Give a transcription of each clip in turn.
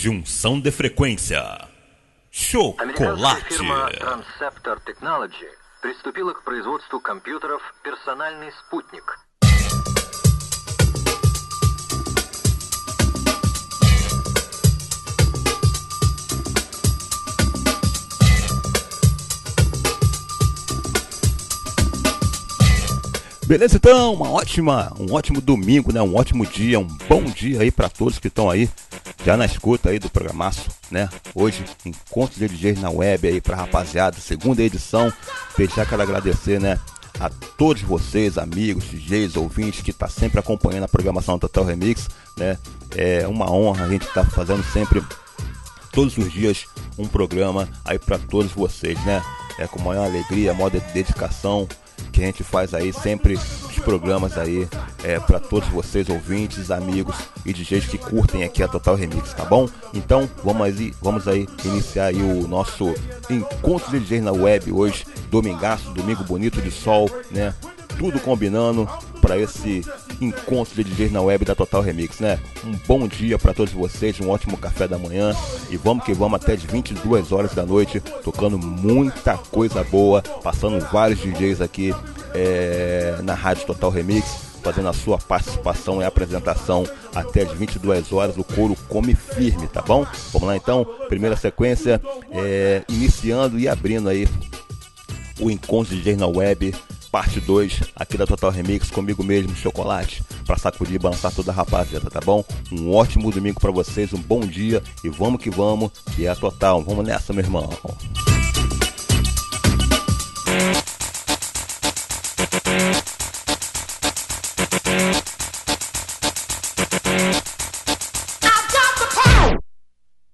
Junção de frequência. Американская Chocolate. фирма Transceptor Technology приступила к производству компьютеров «Персональный спутник». Beleza então? Uma ótima, um ótimo domingo, né? Um ótimo dia, um bom dia aí para todos que estão aí já na escuta aí do programaço, né? Hoje, encontro de DJs na web aí pra rapaziada, segunda edição. Deixar quero agradecer, né? A todos vocês, amigos, DJs, ouvintes que tá sempre acompanhando a programação do Total Remix, né? É uma honra a gente estar fazendo sempre todos os dias um programa aí para todos vocês, né? É com maior alegria, maior de- dedicação que a gente faz aí sempre os programas aí é, para todos vocês ouvintes, amigos e DJs que curtem aqui a Total Remix, tá bom? Então vamos aí, vamos aí iniciar aí o nosso encontro de DJs na web hoje, domingaço, domingo bonito de sol, né? Tudo combinando para esse encontro de DJs na web da Total Remix, né? Um bom dia para todos vocês, um ótimo café da manhã e vamos que vamos até as 22 horas da noite, tocando muita coisa boa, passando vários DJs aqui é, na Rádio Total Remix, fazendo a sua participação e apresentação até as 22 horas. O couro come firme, tá bom? Vamos lá então, primeira sequência, é, iniciando e abrindo aí o encontro de DJs na web, parte 2, aqui da Total Remix, comigo mesmo, Chocolate, pra sacudir e balançar toda a rapaziada, tá bom? Um ótimo domingo pra vocês, um bom dia e vamos que vamos, que é a Total. Vamos nessa, meu irmão.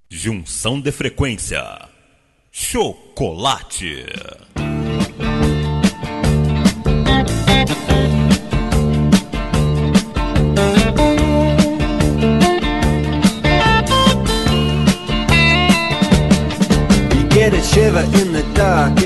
Junção de frequência. Chocolate.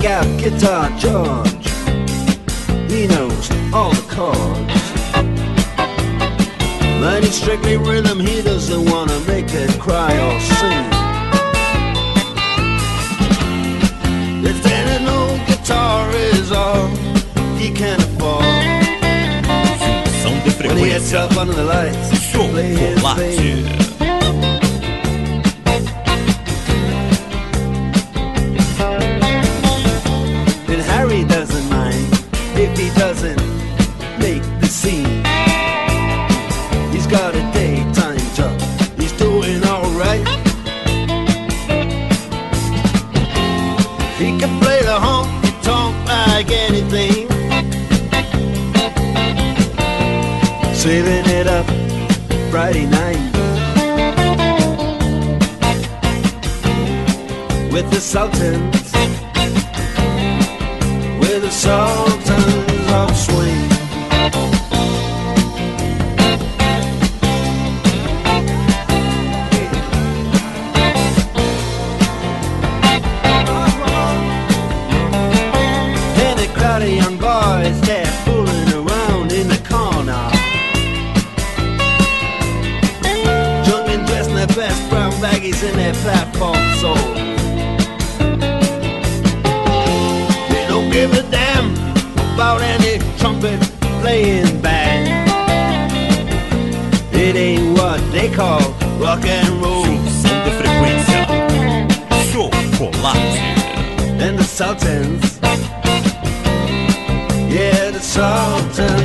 Check out Guitar George. He knows all the chords. But strictly rhythm, he doesn't wanna make it cry or sing. If then old guitar is all he can afford, Junção de when he gets up under the lights, play his Saving it up Friday night. With the Sultans with the sultans of swing. their platform so. They don't give a damn about any trumpet playing band. It ain't what they call rock and roll. And the Sultans. Yeah, the Sultans.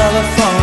telephone.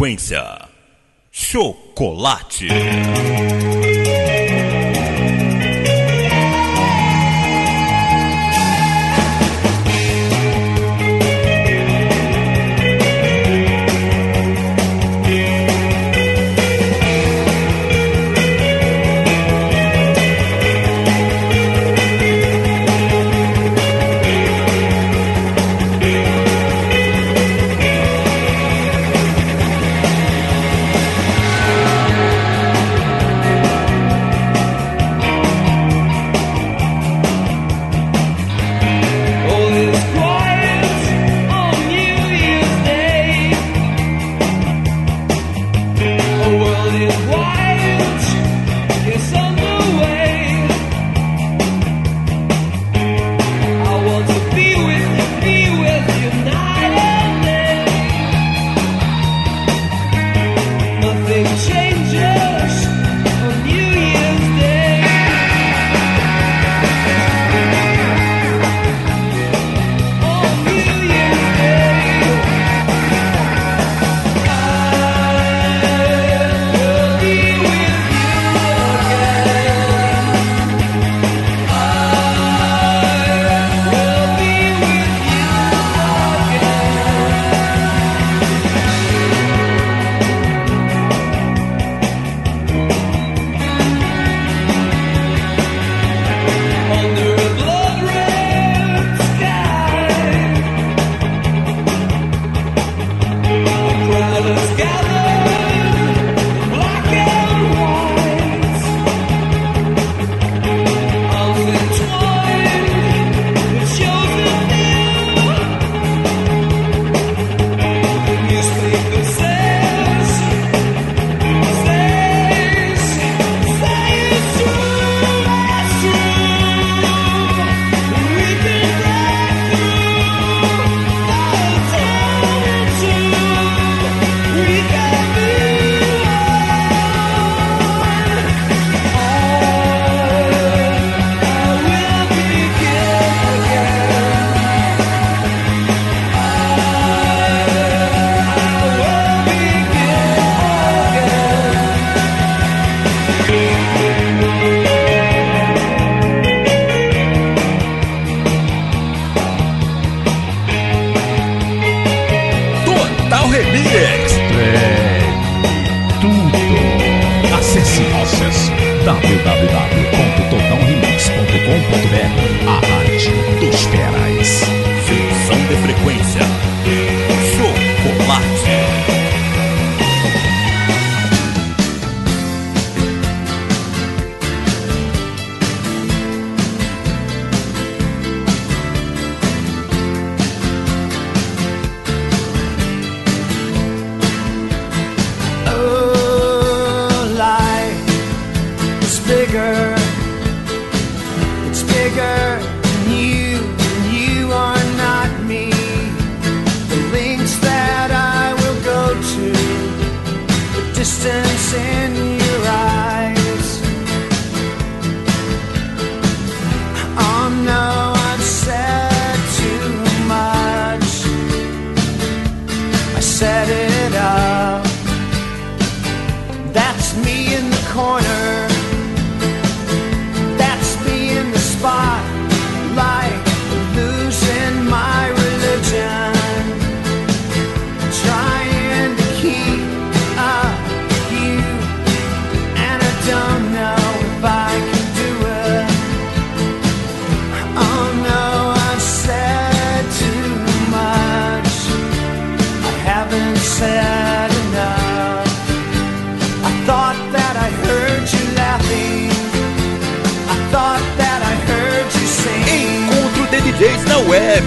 Frequência. Chocolate.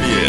Na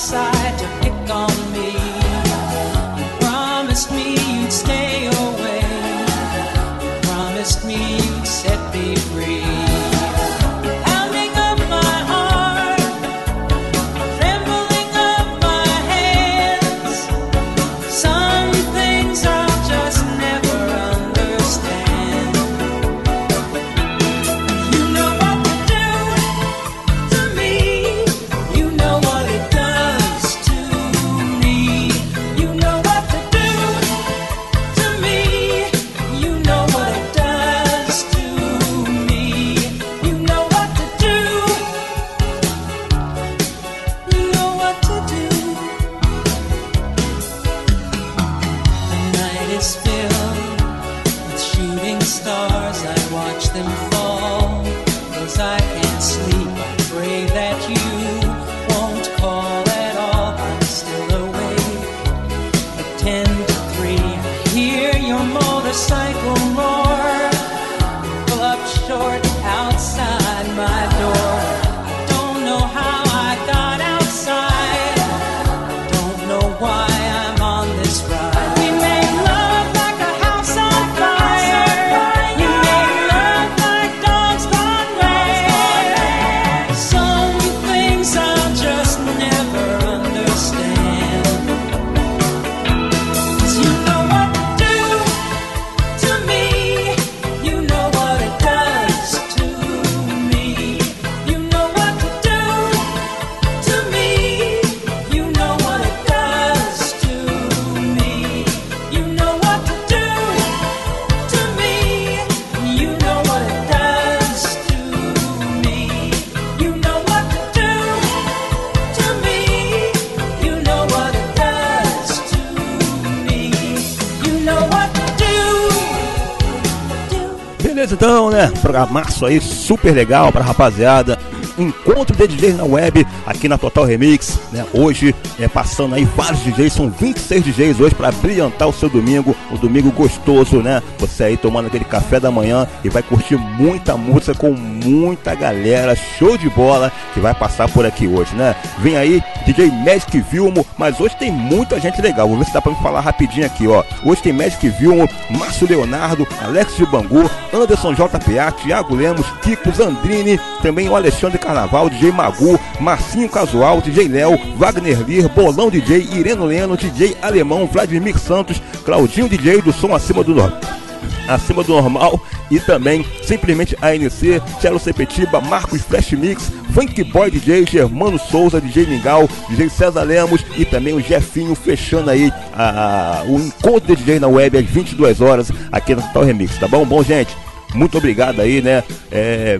side. Watch them fall. Cause I então, né? Programaço aí super legal pra rapaziada. Encontro de DJs na web aqui na Total Remix, né? Hoje é passando aí vários DJs, são 26 DJs hoje pra brilhantar o seu domingo, um domingo gostoso, né? Você aí tomando aquele café da manhã e vai curtir muita música com muita galera, show de bola que vai passar por aqui hoje, né? Vem aí DJ Magic Vilmo, mas hoje tem muita gente legal. Vou ver se dá pra me falar rapidinho aqui, ó. Hoje tem Magic Vilmo, Márcio Leonardo, Alex de Bangu, Anderson JPA, Thiago Lemos, Kiko Zandrini, também o Alexandre Carnaval, DJ Magu, Marcinho Casual, DJ Léo, Wagner Lir, Bolão DJ, Ireno Leno, DJ Alemão, Vladimir Santos, Claudinho DJ do Som Acima do Norte acima do normal e também simplesmente ANC, Cello Sepetiba, Marcos Flash Mix, Funk Boy DJ, Germano Souza, DJ Mingau, DJ César Lemos e também o Jefinho fechando aí a, o encontro de DJ na web às 22 horas aqui na Total Remix, tá bom? Bom, gente, Muito obrigado aí, né? É,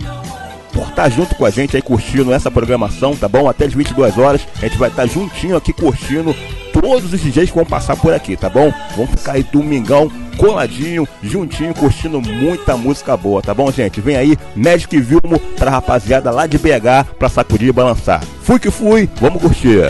por estar junto com a gente aí curtindo essa programação, tá bom? Até as 22 horas a gente vai estar juntinho aqui curtindo todos os DJs que vão passar por aqui, tá bom? Vamos ficar aí domingão coladinho, juntinho, curtindo muita música boa, tá bom, gente? Vem aí, Magic Vilmo pra rapaziada lá de BH pra sacudir e balançar. Fui que fui, vamos curtir.